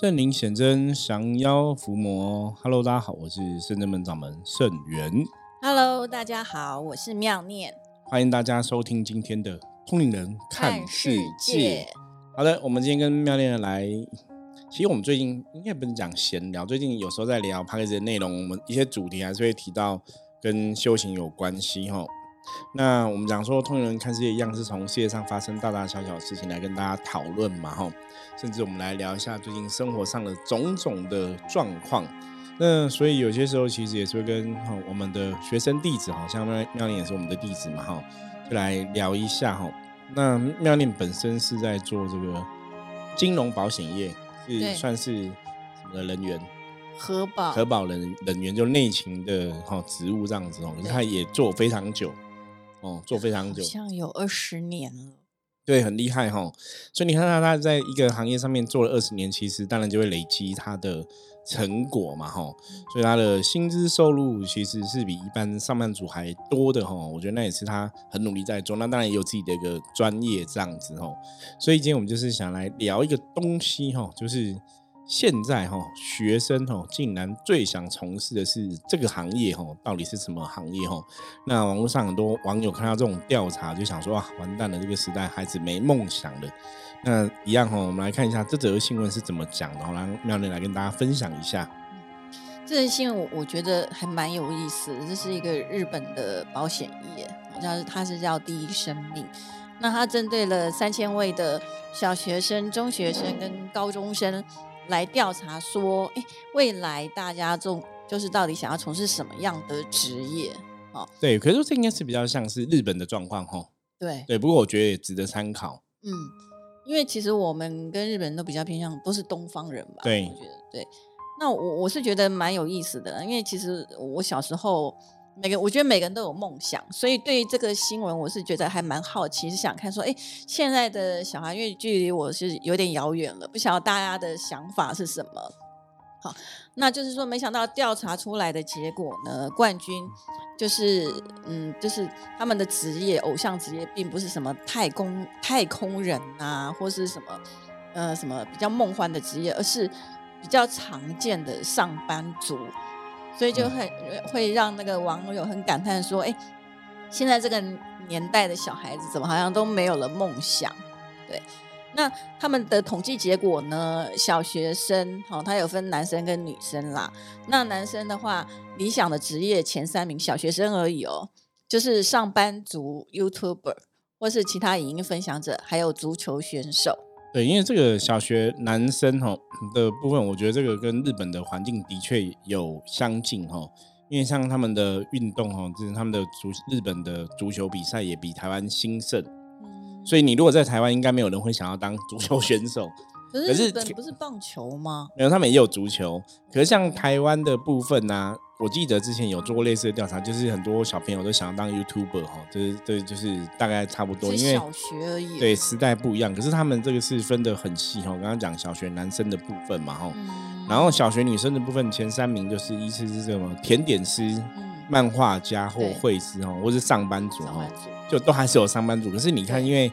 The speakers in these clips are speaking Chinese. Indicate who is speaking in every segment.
Speaker 1: 圣灵显真，降妖伏魔。Hello，大家好，我是圣真门掌门圣元。
Speaker 2: Hello，大家好，我是妙念。
Speaker 1: 欢迎大家收听今天的通灵人看世界。好的，我们今天跟妙念来，其实我们最近应该不是讲闲聊，最近有时候在聊 p a c k a g e 的内容，我们一些主题还是会提到跟修行有关系哈。那我们讲说通灵人看世界一样是从世界上发生大大小小的事情来跟大家讨论嘛哈，甚至我们来聊一下最近生活上的种种的状况。那所以有些时候其实也是会跟哈我们的学生弟子，好像妙妙念也是我们的弟子嘛哈，就来聊一下哈。那妙念本身是在做这个金融保险业，是算是什么的人员？
Speaker 2: 核保
Speaker 1: 核保人人员就内勤的哈职务这样子哦，可是他也做非常久哦，做非常
Speaker 2: 好
Speaker 1: 久，
Speaker 2: 像有二十年了。
Speaker 1: 对，很厉害哈。所以你看到他在一个行业上面做了二十年，其实当然就会累积他的成果嘛哈。所以他的薪资收入其实是比一般上班族还多的哈。我觉得那也是他很努力在做。那当然也有自己的一个专业这样子哈。所以今天我们就是想来聊一个东西哈，就是现在哈学生哈竟然最想从事的是这个行业哈，到底是什么行业哈？那网络上很多网友看到这种调查，就想说啊，完蛋了，这个时代孩子没梦想了。那一样哈，我们来看一下这则新闻是怎么讲的，让妙丽来跟大家分享一下。
Speaker 2: 这个新闻我我觉得还蛮有意思的，这是一个日本的保险业，好像是它是叫第一生命。那它针对了三千位的小学生、中学生跟高中生来调查，说，哎，未来大家中就是到底想要从事什么样的职业？
Speaker 1: 对，可是这应该是比较像是日本的状况吼。
Speaker 2: 对，
Speaker 1: 对，不过我觉得也值得参考。
Speaker 2: 嗯，因为其实我们跟日本人都比较偏向，都是东方人吧？
Speaker 1: 对
Speaker 2: 我觉得对。那我我是觉得蛮有意思的，因为其实我小时候每个我觉得每个人都有梦想，所以对于这个新闻我是觉得还蛮好奇，是想看说，哎，现在的小孩因为距离我是有点遥远了，不晓得大家的想法是什么。好，那就是说，没想到调查出来的结果呢，冠军就是嗯，就是他们的职业，偶像职业，并不是什么太空太空人啊，或是什么呃什么比较梦幻的职业，而是比较常见的上班族，所以就很会让那个网友很感叹说，哎，现在这个年代的小孩子怎么好像都没有了梦想？对。那他们的统计结果呢？小学生，好、哦，他有分男生跟女生啦。那男生的话，理想的职业前三名，小学生而已哦，就是上班族、YouTuber 或是其他影音分享者，还有足球选手。
Speaker 1: 对，因为这个小学男生哈的部分，我觉得这个跟日本的环境的确有相近哈。因为像他们的运动哈，就是他们的足日本的足球比赛也比台湾兴盛。所以你如果在台湾，应该没有人会想要当足球选手。
Speaker 2: 可
Speaker 1: 是
Speaker 2: 日本不是棒球吗？
Speaker 1: 没有，他们也有足球。可是像台湾的部分呢、我记得之前有做过类似的调查，就是很多小朋友都想要当 YouTuber 哈，就是这就是大概差不多，因为
Speaker 2: 是小学而已。
Speaker 1: 对时代不一样。可是他们这个是分的很细哈，我刚刚讲小学男生的部分嘛哈，
Speaker 2: 嗯，
Speaker 1: 然后小学女生的部分前三名就是依次是什么甜点师、
Speaker 2: 嗯，
Speaker 1: 漫画家或
Speaker 2: 对
Speaker 1: 绘师哈，或是上班族哈
Speaker 2: 上班，族
Speaker 1: 就都还是有上班族。可是你看，因为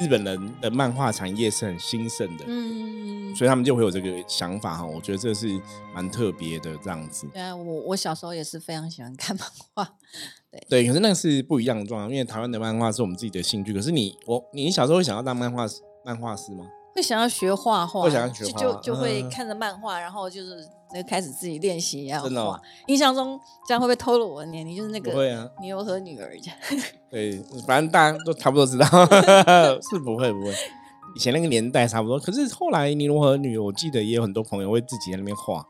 Speaker 1: 日本人的漫画产业是很兴盛的，
Speaker 2: 嗯，
Speaker 1: 所以他们就会有这个想法哈。我觉得这是蛮特别的这样子。
Speaker 2: 对啊，我我小时候也是非常喜欢看漫画。
Speaker 1: 对对，可是那个是不一样的状况，因为台湾的漫画是我们自己的兴趣。可是你我你小时候会想要当漫画漫画师吗？
Speaker 2: 会想要学画画，
Speaker 1: 会想要学画画
Speaker 2: 就就就会
Speaker 1: 嗯
Speaker 2: 看着漫画，然后就是那开始自己练习要
Speaker 1: 真的。
Speaker 2: 印象中这样会不会透露我的年龄？就是那个
Speaker 1: 会啊，
Speaker 2: 牛和女儿这样。
Speaker 1: 对，反正大家都差不多知道，是不会不会。以前那个年代差不多，可是后来尼罗河女，我记得也有很多朋友会自己在那边画，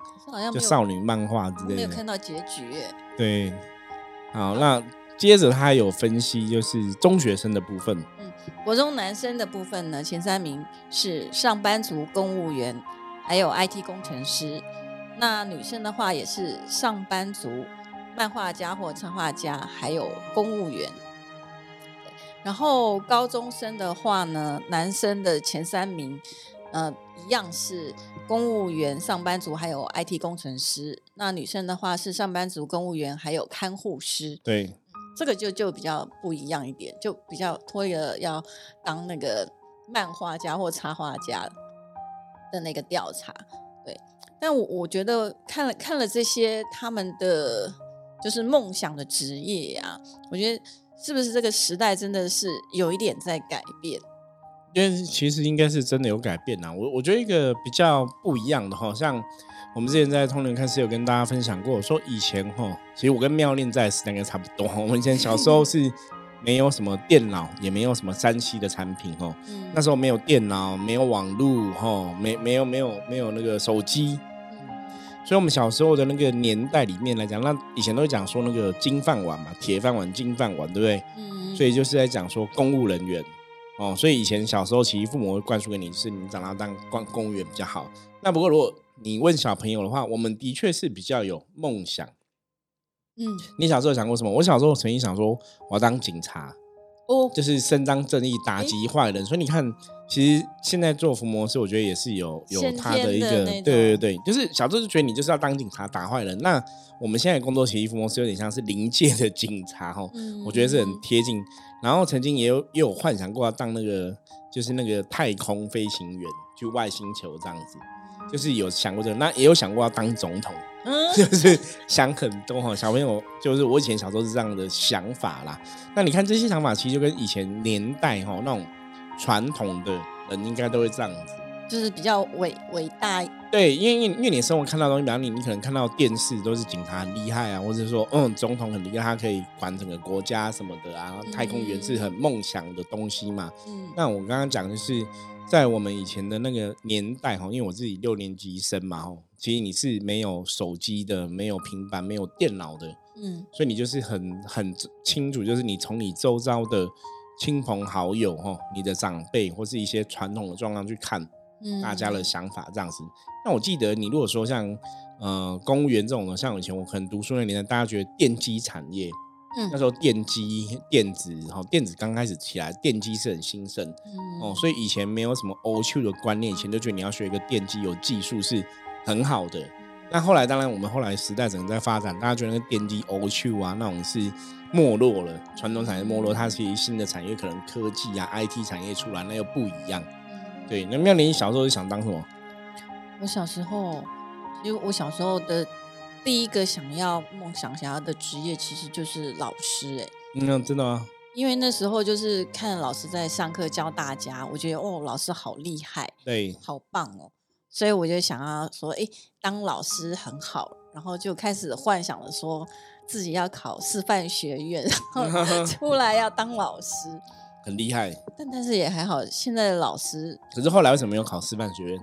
Speaker 1: 就少女漫画之
Speaker 2: 没
Speaker 1: 类的。
Speaker 2: 没有看到结局。
Speaker 1: 对，好，那接着他还有分析，就是中学生的部分。
Speaker 2: 国中男生的部分呢，前三名是上班族、公务员，还有 IT 工程师。那女生的话也是上班族、漫画家或插画家，还有公务员。然后高中生的话呢，男生的前三名，呃，一样是公务员、上班族，还有 IT 工程师。那女生的话是上班族、公务员，还有看护师。
Speaker 1: 对，
Speaker 2: 这个就就比较不一样一点，就比较脱离了要当那个漫画家或插画家的那个调查。对，但我我觉得看了看了这些他们的就是梦想的职业呀，我觉得是不是这个时代真的是有一点在改变？
Speaker 1: 因为其实应该是真的有改变呐。我我觉得一个比较不一样的好，像我们之前在通联开始有跟大家分享过，说以前哈，其实我跟妙恋在时代应该差不多。我们以前小时候是没有什么电脑，也没有什么三 C 的产品哦。那时候没有电脑，没有网络哈，没没有没有没有那个手机。所以，我们小时候的那个年代里面来讲，那以前都会讲说那个金饭碗嘛，铁饭碗、金饭碗，对不对？嗯。所以就是在讲说公务人员。哦，所以以前小时候其实父母会灌输给你，是你长大当公公务员比较好。那不过如果你问小朋友的话，我们的确是比较有梦想。嗯，你小时候想过什么？我小时候曾经想说我要当警察，哦，就是伸张正义，打击坏人。所以你看，其实现在做伏魔师，我觉得也是有有他的一个，对对对，就是小时候就觉得你就是要当警察打坏人。那我们现在工作其实伏魔师有点像是临界的警察哈，我觉得是很贴近。然后曾经也有也有幻想过要当那个，就是那个太空飞行员，去外星球这样子，就是有想过这个。那也有想过要当总统，就是想很多哈。小朋友就是我以前小时候是这样的想法啦。那你看这些想法，其实就跟以前年代哈那种传统的人应该都会这样子。
Speaker 2: 就是比较伟伟大，
Speaker 1: 对，因为因为你生活看到东西，比方你你可能看到电视都是警察很厉害啊，或者说嗯总统很厉害，他可以管整个国家什么的啊，太空员是很梦想的东西嘛。嗯，那我刚刚讲的是在我们以前的那个年代哈，因为我自己六年级生嘛哈，其实你是没有手机的，没有平板，没有电脑的，嗯，所以你就是很很清楚，就是你从你周遭的亲朋好友哈，你的长辈或是一些传统的状况去看。大家的想法这样子，那我记得你如果说像呃公务员这种的，像以前我可能读书那年代，大家觉得电机产业，嗯，那时候电机、电子，然后电子刚开始起来，电机是很兴盛，嗯，哦，所以以前没有什么 O Q 的观念，以前就觉得你要学一个电机有技术是很好的。那后来当然我们后来时代整个在发展，大家觉得那个电机 O Q 啊那种是没落了，传统产业没落，它其实新的产业可能科技啊 I T 产业出来，那又不一样。对，那妙玲小时候是想当什么？
Speaker 2: 我小时候，因为我小时候的第一个想要梦想想要的职业，其实就是老师。哎，
Speaker 1: 嗯，真的吗？
Speaker 2: 因为那时候就是看老师在上课教大家，我觉得哦，老师好厉害，
Speaker 1: 对，
Speaker 2: 好棒哦，所以我就想要说，哎，当老师很好，然后就开始幻想了，说自己要考师范学院，然后 出来要当老师。
Speaker 1: 很厉害，
Speaker 2: 但但是也还好。现在的老师，
Speaker 1: 可是后来为什么没有考师范学院？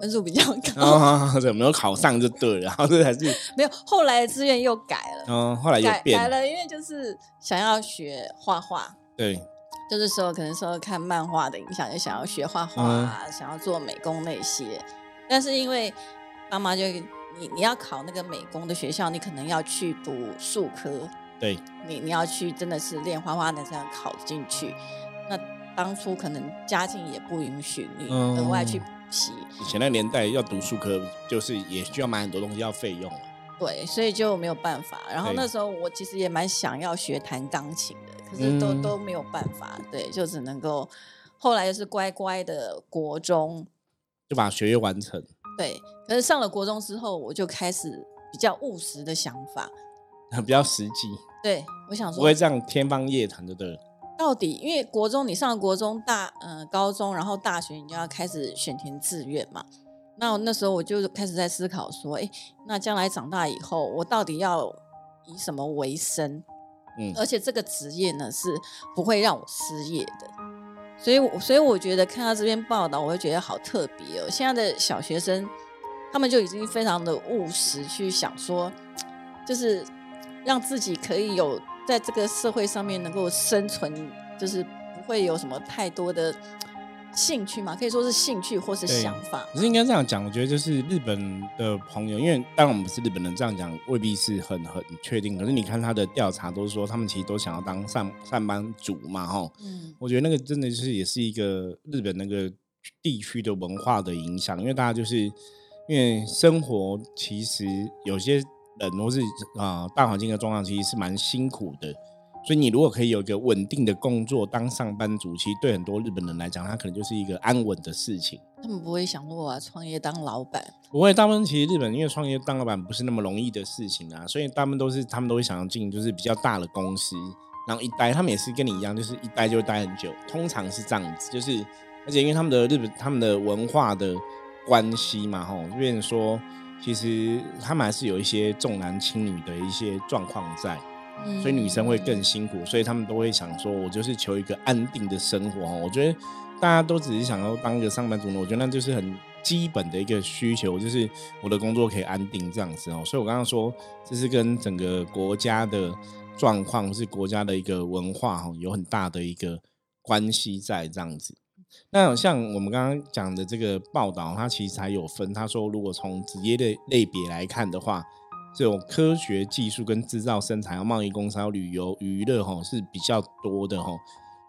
Speaker 2: 分数比较高，
Speaker 1: 对，没有考上就对了。然后这还是
Speaker 2: 没有，后来的志愿又改了。
Speaker 1: 嗯，后来又
Speaker 2: 改了，因为就是想要学画画。
Speaker 1: 对，
Speaker 2: 就是说可能说看漫画的影响，就想要学画画，想要做美工那些。但是因为妈妈就你你要考那个美工的学校，你可能要去读数科。
Speaker 1: 对
Speaker 2: 你，你要去真的是练画画的这样考进去，那当初可能家境也不允许你额外去补习。
Speaker 1: 以前那年代要读书科，就是也需要买很多东西，要费用。
Speaker 2: 对，所以就没有办法。然后那时候我其实也蛮想要学弹钢琴的，可是都都没有办法。对，就只能够后来就是乖乖的国中
Speaker 1: 就把学业完成。
Speaker 2: 对，可是上了国中之后，我就开始比较务实的想法，
Speaker 1: 比较实际。
Speaker 2: 对，我想说
Speaker 1: 不会这样天方夜谭的，对。
Speaker 2: 到底因为国中你上了国中大，呃，高中，然后大学你就要开始选填志愿嘛。那那时候我就开始在思考说，哎，那将来长大以后，我到底要以什么为生？嗯，而且这个职业呢是不会让我失业的。所以，所以我觉得看到这篇报道，我会觉得好特别哦。现在的小学生他们就已经非常的务实，去想说，就是。让自己可以有在这个社会上面能够生存，就是不会有什么太多的兴趣嘛，可以说是兴趣或是想法。
Speaker 1: 可是应该这样讲，我觉得就是日本的朋友，因为当然我们不是日本人，这样讲未必是很很确定。可是你看他的调查都是说，他们其实都想要当上上班族嘛，哈。嗯，我觉得那个真的就是也是一个日本那个地区的文化的影响，因为大家就是因为生活其实有些。人或是啊，大环境的状况其实是蛮辛苦的，所以你如果可以有一个稳定的工作当上班族，其实对很多日本人来讲，他可能就是一个安稳的事情。
Speaker 2: 他们不会想说我要创业当老板。
Speaker 1: 不会，大部分其实日本因为创业当老板不是那么容易的事情啊，所以他们都是他们都会想要进就是比较大的公司，然后一待他们也是跟你一样，就是一待就待很久，通常是这样子，就是而且因为他们的日本他们的文化的关系嘛，吼，就变成说其实他们还是有一些重男轻女的一些状况在。所以女生会更辛苦，所以他们都会想说，我就是求一个安定的生活。我觉得大家都只是想要当一个上班族呢，我觉得那就是很基本的一个需求，就是我的工作可以安定这样子哦。所以我刚刚说，这是跟整个国家的状况，是国家的一个文化哈，有很大的一个关系在这样子。那像我们刚刚讲的这个报道，它其实还有分，他说如果从职业类类别来看的话。这种科学技术跟制造生产、要贸易、工商、旅游、娱乐，哈是比较多的哈，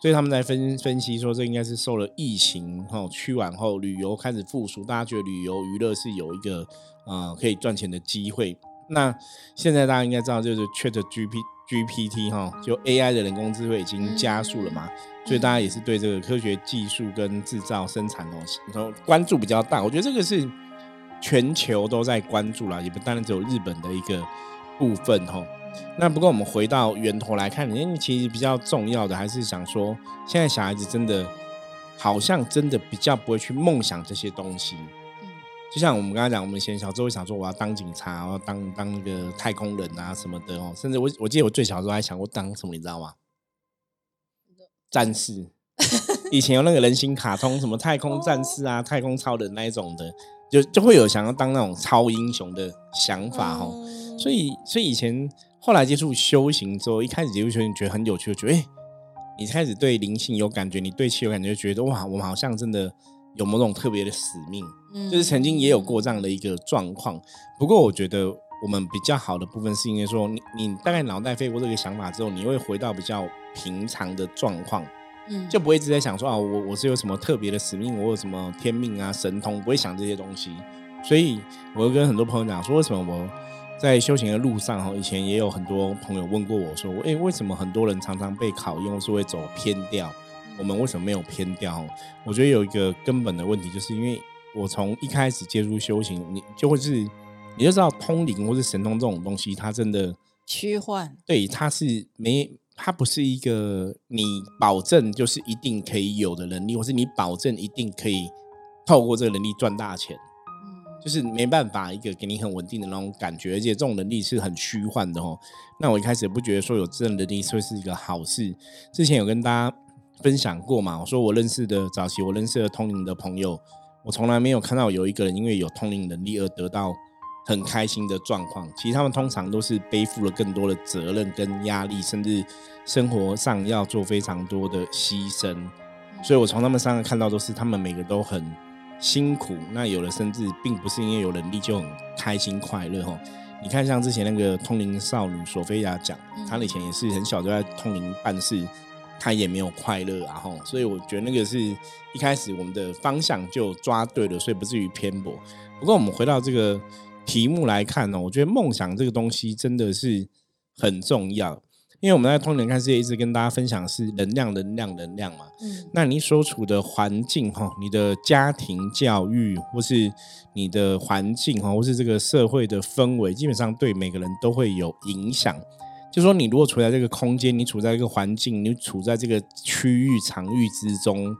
Speaker 1: 所以他们在分分析说，这应该是受了疫情哈趋缓后，旅游开始复苏，大家觉得旅游娱乐是有一个呃可以赚钱的机会。那现在大家应该知道，就是 Chat G P G P T 哈，就 A I 的人工智慧已经加速了嘛，所以大家也是对这个科学技术跟制造生产东西，然后关注比较大。我觉得这个是。全球都在关注了，也不单单只有日本的一个部分哈。那不过我们回到源头来看，因为其实比较重要的还是想说，现在小孩子真的好像真的比较不会去梦想这些东西。嗯，就像我们刚才讲，我们以前小时候会想说，我要当警察，我要当当那个太空人啊什么的哦。甚至我我记得我最小的时候还想过当什么，你知道吗？战士。以前有那个人形卡通，什么太空战士啊、太空超人那一种的。就就会有想要当那种超英雄的想法哦，所以所以以前后来接触修行之后，一开始接触修行觉得很有趣，觉得哎，你开始对灵性有感觉，你对气有感觉，觉得哇，我们好像真的有某种特别的使命，就是曾经也有过这样的一个状况。不过我觉得我们比较好的部分是因为说，你你大概脑袋飞过这个想法之后，你会回到比较平常的状况。嗯就不会一直在想说啊，我我是有什么特别的使命，我有什么天命啊、神通，不会想这些东西。所以，我跟很多朋友讲说，为什么我在修行的路上哈，以前也有很多朋友问过我说，哎，为什么很多人常常被考验，或是会走偏掉？我们为什么没有偏掉？我觉得有一个根本的问题，就是因为我从一开始接触修行，你就会是你就知道通灵或是神通这种东西，它真的
Speaker 2: 虚幻，
Speaker 1: 对，它是没。它不是一个你保证就是一定可以有的能力，或是你保证一定可以透过这个能力赚大钱，就是没办法一个给你很稳定的那种感觉，而且这种能力是很虚幻的哦。那我一开始也不觉得说有这种能力会是一个好事。之前有跟大家分享过嘛，我说我认识的早期我认识的通灵的朋友，我从来没有看到有一个人因为有通灵能力而得到。很开心的状况，其实他们通常都是背负了更多的责任跟压力，甚至生活上要做非常多的牺牲。所以我从他们身上看到，都是他们每个都很辛苦。那有的甚至并不是因为有能力就很开心快乐哦。你看，像之前那个通灵少女索菲亚讲，她以前也是很小就在通灵办事，她也没有快乐啊哈。所以我觉得那个是一开始我们的方向就抓对了，所以不至于偏颇。不过我们回到这个。题目来看呢，我觉得梦想这个东西真的是很重要，因为我们在通灵看世界一直跟大家分享是能量、能量、能量嘛。嗯，那你所处的环境哈，你的家庭教育，或是你的环境哈，或是这个社会的氛围，基本上对每个人都会有影响。就说你如果处在这个空间，你处在一个环境，你处在这个区域场域之中，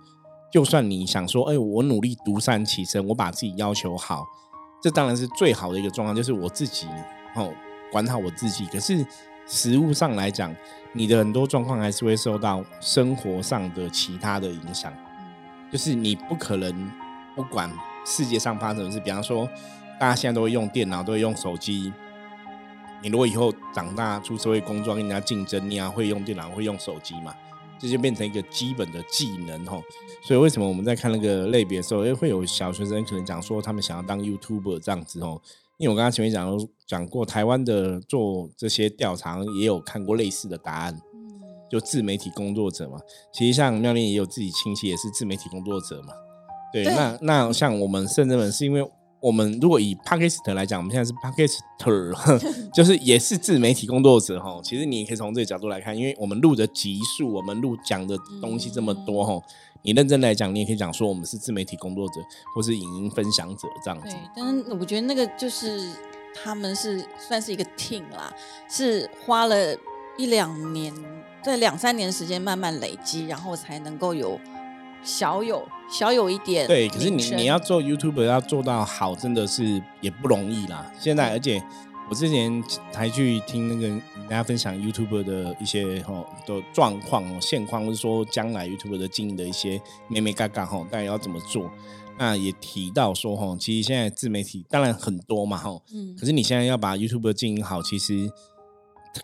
Speaker 1: 就算你想说，哎，我努力独善其身，我把自己要求好。这当然是最好的一个状况，就是我自己哦管好我自己。可是实物上来讲，你的很多状况还是会受到生活上的其他的影响。就是你不可能不管世界上发生的事，比方说大家现在都会用电脑，都会用手机。你如果以后长大出社会工作，跟人家竞争，你要会用电脑，会用手机嘛？这就变成一个基本的技能吼，所以为什么我们在看那个类别的时候，诶，会有小学生可能讲说他们想要当 YouTuber 这样子哦？因为我刚刚前面讲讲过，台湾的做这些调查也有看过类似的答案，就自媒体工作者嘛。其实像妙玲也有自己亲戚也是自媒体工作者嘛。对，那那像我们甚至们是因为我们如果以 Podcast 来讲，我们现在是 Podcaster，就是也是自媒体工作者哈。其实你也可以从这个角度来看，因为我们录的集数，我们录讲的东西这么多哈。你认真来讲，你也可以讲说我们是自媒体工作者，或是影音分享者这样子。
Speaker 2: 对，但是我觉得那个就是他们是算是一个 team 啦，是花了一两年，在两三年时间慢慢累积，然后才能够有小有小有一点。
Speaker 1: 对，可是你你要做 YouTube 要做到好，真的是也不容易啦。现在而且。我之前还去听那个大家分享 YouTube 的一些吼的状况哦现况，或者说将来 YouTube 的经营的一些咩咩嘎嘎吼，大家要怎么做？那也提到说吼，其实现在自媒体当然很多嘛吼，嗯，可是你现在要把 YouTube 经营好，其实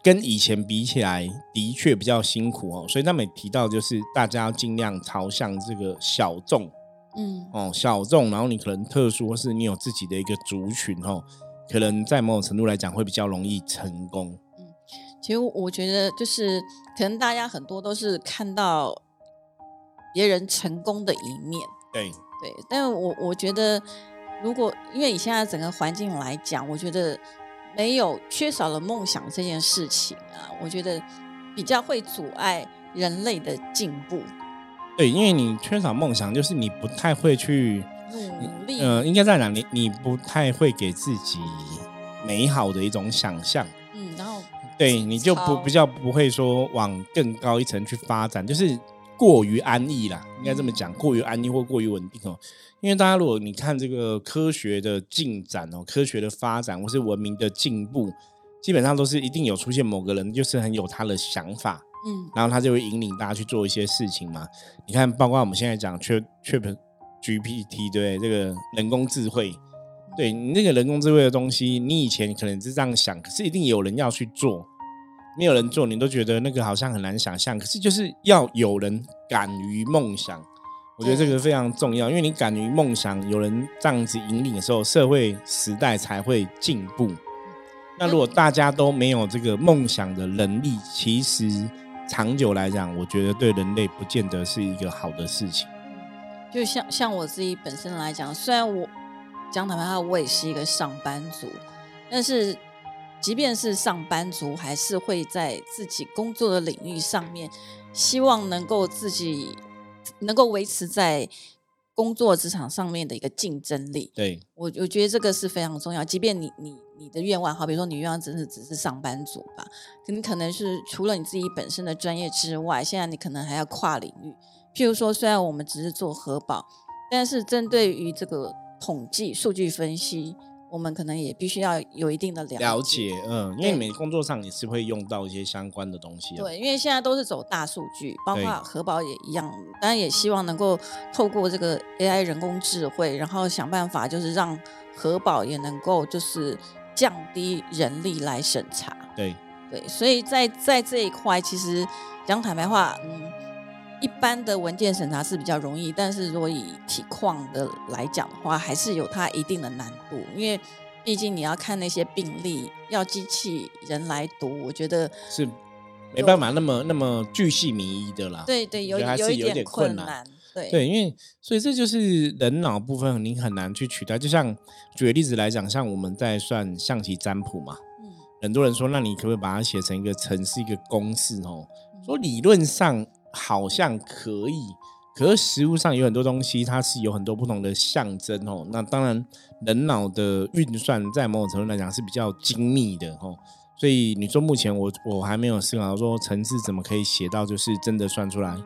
Speaker 1: 跟以前比起来的确比较辛苦哦。所以他们提到就是大家要尽量朝向这个小众，嗯哦小众，然后你可能特殊或是你有自己的一个族群哦。可能在某种程度来讲会比较容易成功。嗯，
Speaker 2: 其实我觉得就是可能大家很多都是看到别人成功的一面。
Speaker 1: 对
Speaker 2: 对，但我我觉得如果因为以现在整个环境来讲，我觉得没有缺少了梦想这件事情啊，我觉得比较会阻碍人类的进步。
Speaker 1: 对，因为你缺少梦想，就是你不太会去。
Speaker 2: 努力，
Speaker 1: 嗯，应该在哪？里你不太会给自己美好的一种想象，
Speaker 2: 嗯，然后
Speaker 1: 对，你就不比较不会说往更高一层去发展，就是过于安逸啦，应该这么讲，过于安逸或过于稳定哦。因为大家如果你看这个科学的进展哦，科学的发展或是文明的进步，基本上都是一定有出现某个人，就是很有他的想法，嗯，然后他就会引领大家去做一些事情嘛。你看，包括我们现在讲缺缺 GPT 对这个人工智慧，对你那个人工智慧的东西，你以前可能是这样想，可是一定有人要去做，没有人做，你都觉得那个好像很难想象。可是就是要有人敢于梦想，我觉得这个非常重要，因为你敢于梦想，有人这样子引领的时候，社会时代才会进步。那如果大家都没有这个梦想的能力，其实长久来讲，我觉得对人类不见得是一个好的事情。
Speaker 2: 就像像我自己本身来讲，虽然我讲坦白话，我也是一个上班族，但是即便是上班族，还是会在自己工作的领域上面，希望能够自己能够维持在工作职场上面的一个竞争力。
Speaker 1: 对
Speaker 2: 我，我觉得这个是非常重要。即便你你你的愿望，好比如说你愿望只是只是上班族吧，你可能是除了你自己本身的专业之外，现在你可能还要跨领域。譬如说，虽然我们只是做核保，但是针对于这个统计、数据分析，我们可能也必须要有一定的了
Speaker 1: 解。嗯，因为你们工作上也是会用到一些相关的东西。
Speaker 2: 对，因为现在都是走大数据，包括核保也一样。当然，也希望能够透过这个 AI 人工智慧，然后想办法，就是让核保也能够就是降低人力来审查。
Speaker 1: 对
Speaker 2: 对，所以在在这一块，其实讲坦白话，嗯。一般的文件审查是比较容易，但是如果以体况的来讲的话，还是有它一定的难度，因为毕竟你要看那些病例，要机器人来读，我觉得
Speaker 1: 是没办法那么那么巨细靡遗的啦。
Speaker 2: 对对，有有一点困难。对
Speaker 1: 对，因为所以这就是人脑部分，你很难去取代。就像举个例子来讲，像我们在算象棋占卜嘛，嗯，很多人说，那你可不可以把它写成一个程式、一个公式哦？说理论上。好像可以，可是实物上有很多东西，它是有很多不同的象征哦。那当然，人脑的运算在某种程度来讲是比较精密的哦。所以你说目前我我还没有思考说程式怎么可以写到就是真的算出来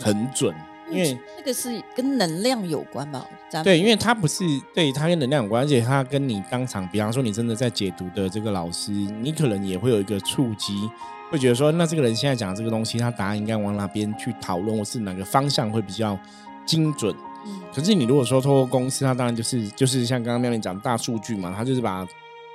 Speaker 1: 很准，因为
Speaker 2: 那个是跟能量有关吧？
Speaker 1: 对，因为它不是对它跟能量有关，而且它跟你当场，比方说你真的在解读的这个老师，你可能也会有一个触及。会觉得说，那这个人现在讲这个东西，他答案应该往哪边去讨论，或是哪个方向会比较精准？嗯，可是你如果说透过公司，他当然就是就是像刚刚妙玲讲大数据嘛，他就是把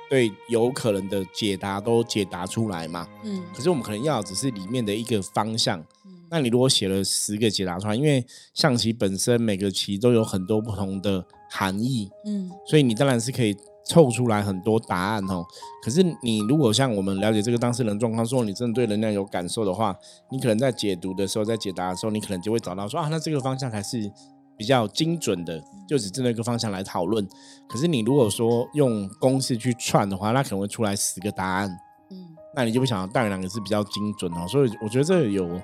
Speaker 1: 对有可能的解答都解答出来嘛。嗯，可是我们可能要只是里面的一个方向。嗯，那你如果写了十个解答出来，因为象棋本身每个棋都有很多不同的含义。嗯，所以你当然是可以。凑出来很多答案哦，可是你如果像我们了解这个当事人状况，说你真的对能量有感受的话，你可能在解读的时候，在解答的时候，你可能就会找到说啊，那这个方向才是比较精准的，就只针对一个方向来讨论。可是你如果说用公式去串的话，那可能会出来十个答案。嗯，那你就不想到，当然两个是比较精准哦。所以我觉得这有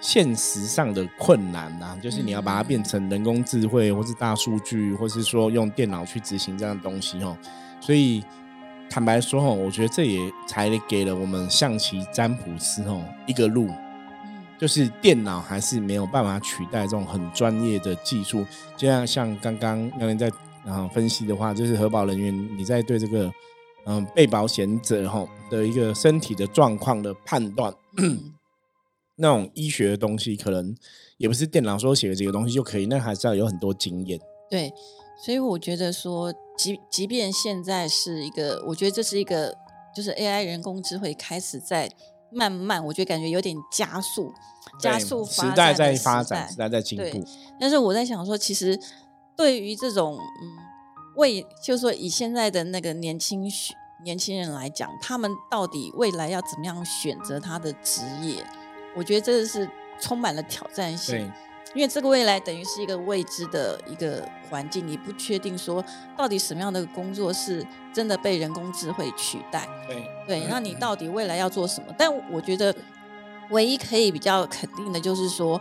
Speaker 1: 现实上的困难呐，就是你要把它变成人工智慧，或是大数据，或是说用电脑去执行这样的东西哦。所以坦白说哦，我觉得这也才给了我们象棋占卜师哦一个路。就是电脑还是没有办法取代这种很专业的技术，就像像刚刚那人在啊分析的话，就是核保人员你在对这个嗯被保险者哈的一个身体的状况的判断，那种医学的东西可能也不是电脑说写的这个东西就可以，那还是要有很多经验。
Speaker 2: 对，所以我觉得说，即即便现在是一个，我觉得这是一个，就是 AI 人工智慧开始在。慢慢，我觉得感觉有点加速，加速
Speaker 1: 时代在发展，时代在进步。
Speaker 2: 但是我在想说，其实对于这种嗯，为就是说以现在的那个年轻年轻人来讲，他们到底未来要怎么样选择他的职业？我觉得这个是充满了挑战性。因为这个未来等于是一个未知的一个环境，你不确定说到底什么样的工作是真的被人工智慧取代。
Speaker 1: 对
Speaker 2: 对，那你到底未来要做什么？但我觉得唯一可以比较肯定的就是说，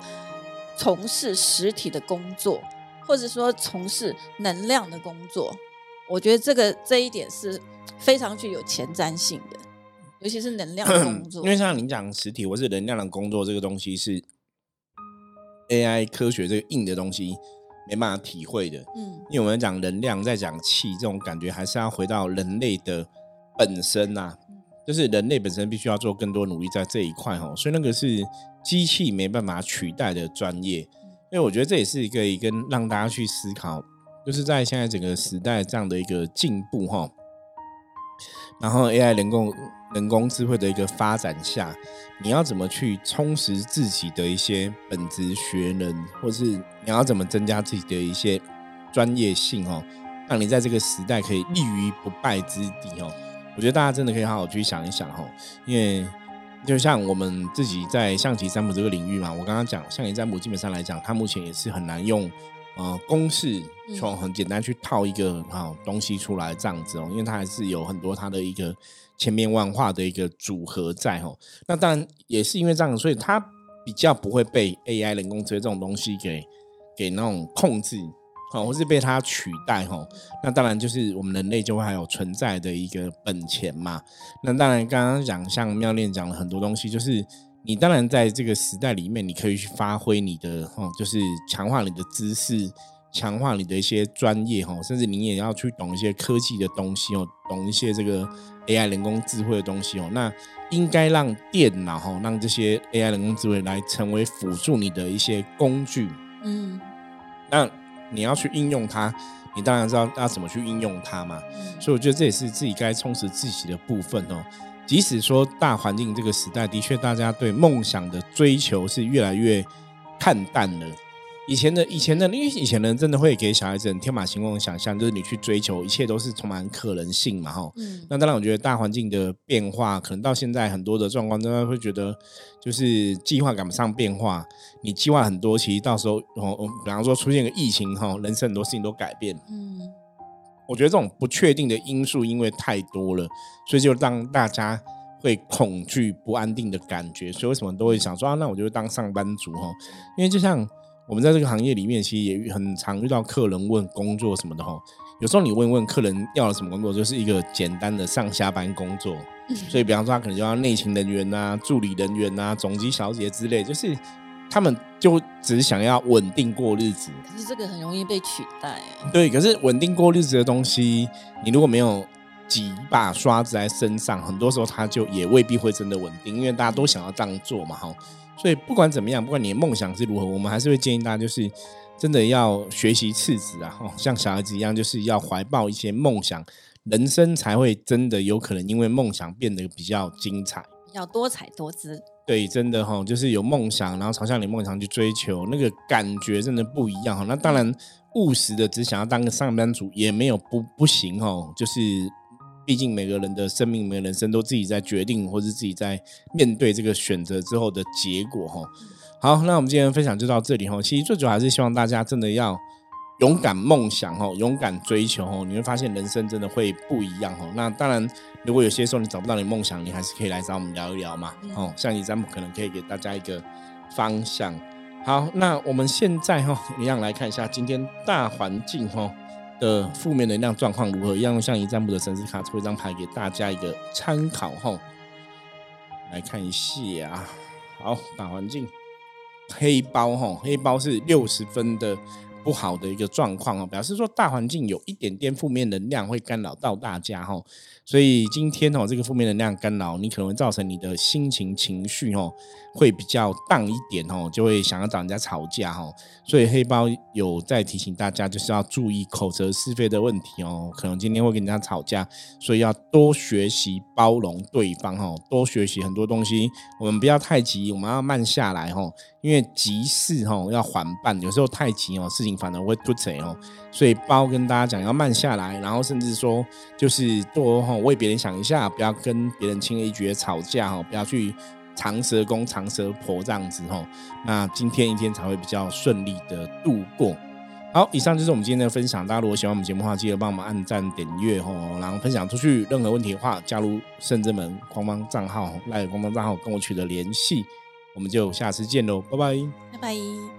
Speaker 2: 从事实体的工作，或者说从事能量的工作，我觉得这个这一点是非常具有前瞻性的，尤其是能量的工作。
Speaker 1: 因为像您讲实体或是能量的工作，这个东西是。AI 科学这个硬的东西没办法体会的，嗯，因为我们讲能量，在讲气这种感觉，还是要回到人类的本身呐，就是人类本身必须要做更多努力在这一块哈，所以那个是机器没办法取代的专业，因为我觉得这也是一个一个让大家去思考，就是在现在整个时代这样的一个进步哈。然后 AI 人工人工智慧的一个发展下，你要怎么去充实自己的一些本职学能，或是你要怎么增加自己的一些专业性哦，让你在这个时代可以立于不败之地哦。我觉得大家真的可以好好去想一想哦，因为就像我们自己在象棋占卜这个领域嘛，我刚刚讲象棋占卜基本上来讲，它目前也是很难用。呃，公式从很简单去套一个啊东西出来这样子哦，因为它还是有很多它的一个千变万化的一个组合在哦。那当然也是因为这样，所以它比较不会被 AI 人工智能这种东西给给那种控制哦，或是被它取代哦。那当然就是我们人类就会还有存在的一个本钱嘛。那当然刚刚讲像妙恋讲了很多东西，就是。你当然在这个时代里面，你可以去发挥你的哦，就是强化你的知识，强化你的一些专业哈，甚至你也要去懂一些科技的东西哦，懂一些这个 AI 人工智慧的东西哦。那应该让电脑哈，让这些 AI 人工智慧来成为辅助你的一些工具。嗯，那你要去应用它，你当然知道要怎么去应用它嘛。所以我觉得这也是自己该充实自己的部分哦。即使说大环境这个时代的确，大家对梦想的追求是越来越看淡了。以前的以前的，因为以前人真的会给小孩子很天马行空的想象，就是你去追求一切都是充满可能性嘛，哈。嗯。那当然，我觉得大环境的变化，可能到现在很多的状况，真的会觉得就是计划赶不上变化。你计划很多，其实到时候哦，比方说出现个疫情，哈，人生很多事情都改变。嗯。我觉得这种不确定的因素因为太多了，所以就让大家会恐惧、不安定的感觉。所以为什么都会想说啊，那我就当上班族哈？因为就像我们在这个行业里面，其实也很常遇到客人问工作什么的哈。有时候你问问客人要了什么工作，就是一个简单的上下班工作。所以比方说他可能就要内勤人员呐、助理人员呐、总机小姐之类，就是。他们就只想要稳定过日子，
Speaker 2: 可是这个很容易被取代。
Speaker 1: 对，可是稳定过日子的东西，你如果没有几把刷子在身上，很多时候它就也未必会真的稳定，因为大家都想要这样做嘛，哈。所以不管怎么样，不管你的梦想是如何，我们还是会建议大家，就是真的要学习赤子啊，像小孩子一样，就是要怀抱一些梦想，人生才会真的有可能因为梦想变得比较精彩，
Speaker 2: 比较多彩多姿。
Speaker 1: 对，真的哈，就是有梦想，然后朝向你梦想去追求，那个感觉真的不一样哈。那当然，务实的只想要当个上班族也没有不不行哦。就是，毕竟每个人的生命、每个人生都自己在决定，或是自己在面对这个选择之后的结果哈。好，那我们今天分享就到这里哈。其实最主要还是希望大家真的要勇敢梦想哈，勇敢追求哈，你会发现人生真的会不一样哈。那当然，如果有些时候你找不到你梦想，你还是可以来找我们聊一聊嘛。哦，像你占卜可能可以给大家一个方向。好，那我们现在哈一样来看一下今天大环境哈的负面能量状况如何，一样像一占卜的神之卡抽一张牌给大家一个参考哈。来看一下啊，好，大环境，黑包哈，黑包是六十分的不好的一个状况哦，表示说大环境有一点点负面能量会干扰到大家哈。所以今天哦，这个负面能量干扰你，可能会造成你的心情情绪哦，会比较荡一点哦，就会想要找人家吵架哈。所以黑包有在提醒大家，就是要注意口舌是非的问题哦。可能今天会跟人家吵架，所以要多学习包容对方哦，多学习很多东西。我们不要太急，我们要慢下来哦。因为急事哦要缓办，有时候太急哦，事情反而会突贼哦。所以包跟大家讲要慢下来，然后甚至说就是多哈为别人想一下，不要跟别人轻而易举的吵架哈，不要去长舌公长舌婆这样子哈。那今天一天才会比较顺利的度过。好，以上就是我们今天的分享。大家如果喜欢我们节目的话，记得帮我们按赞、点阅哈，然后分享出去。任何问题的话，加入圣之门官方账号、赖官方账号跟我取得联系。我们就下次见喽，拜拜，
Speaker 2: 拜拜。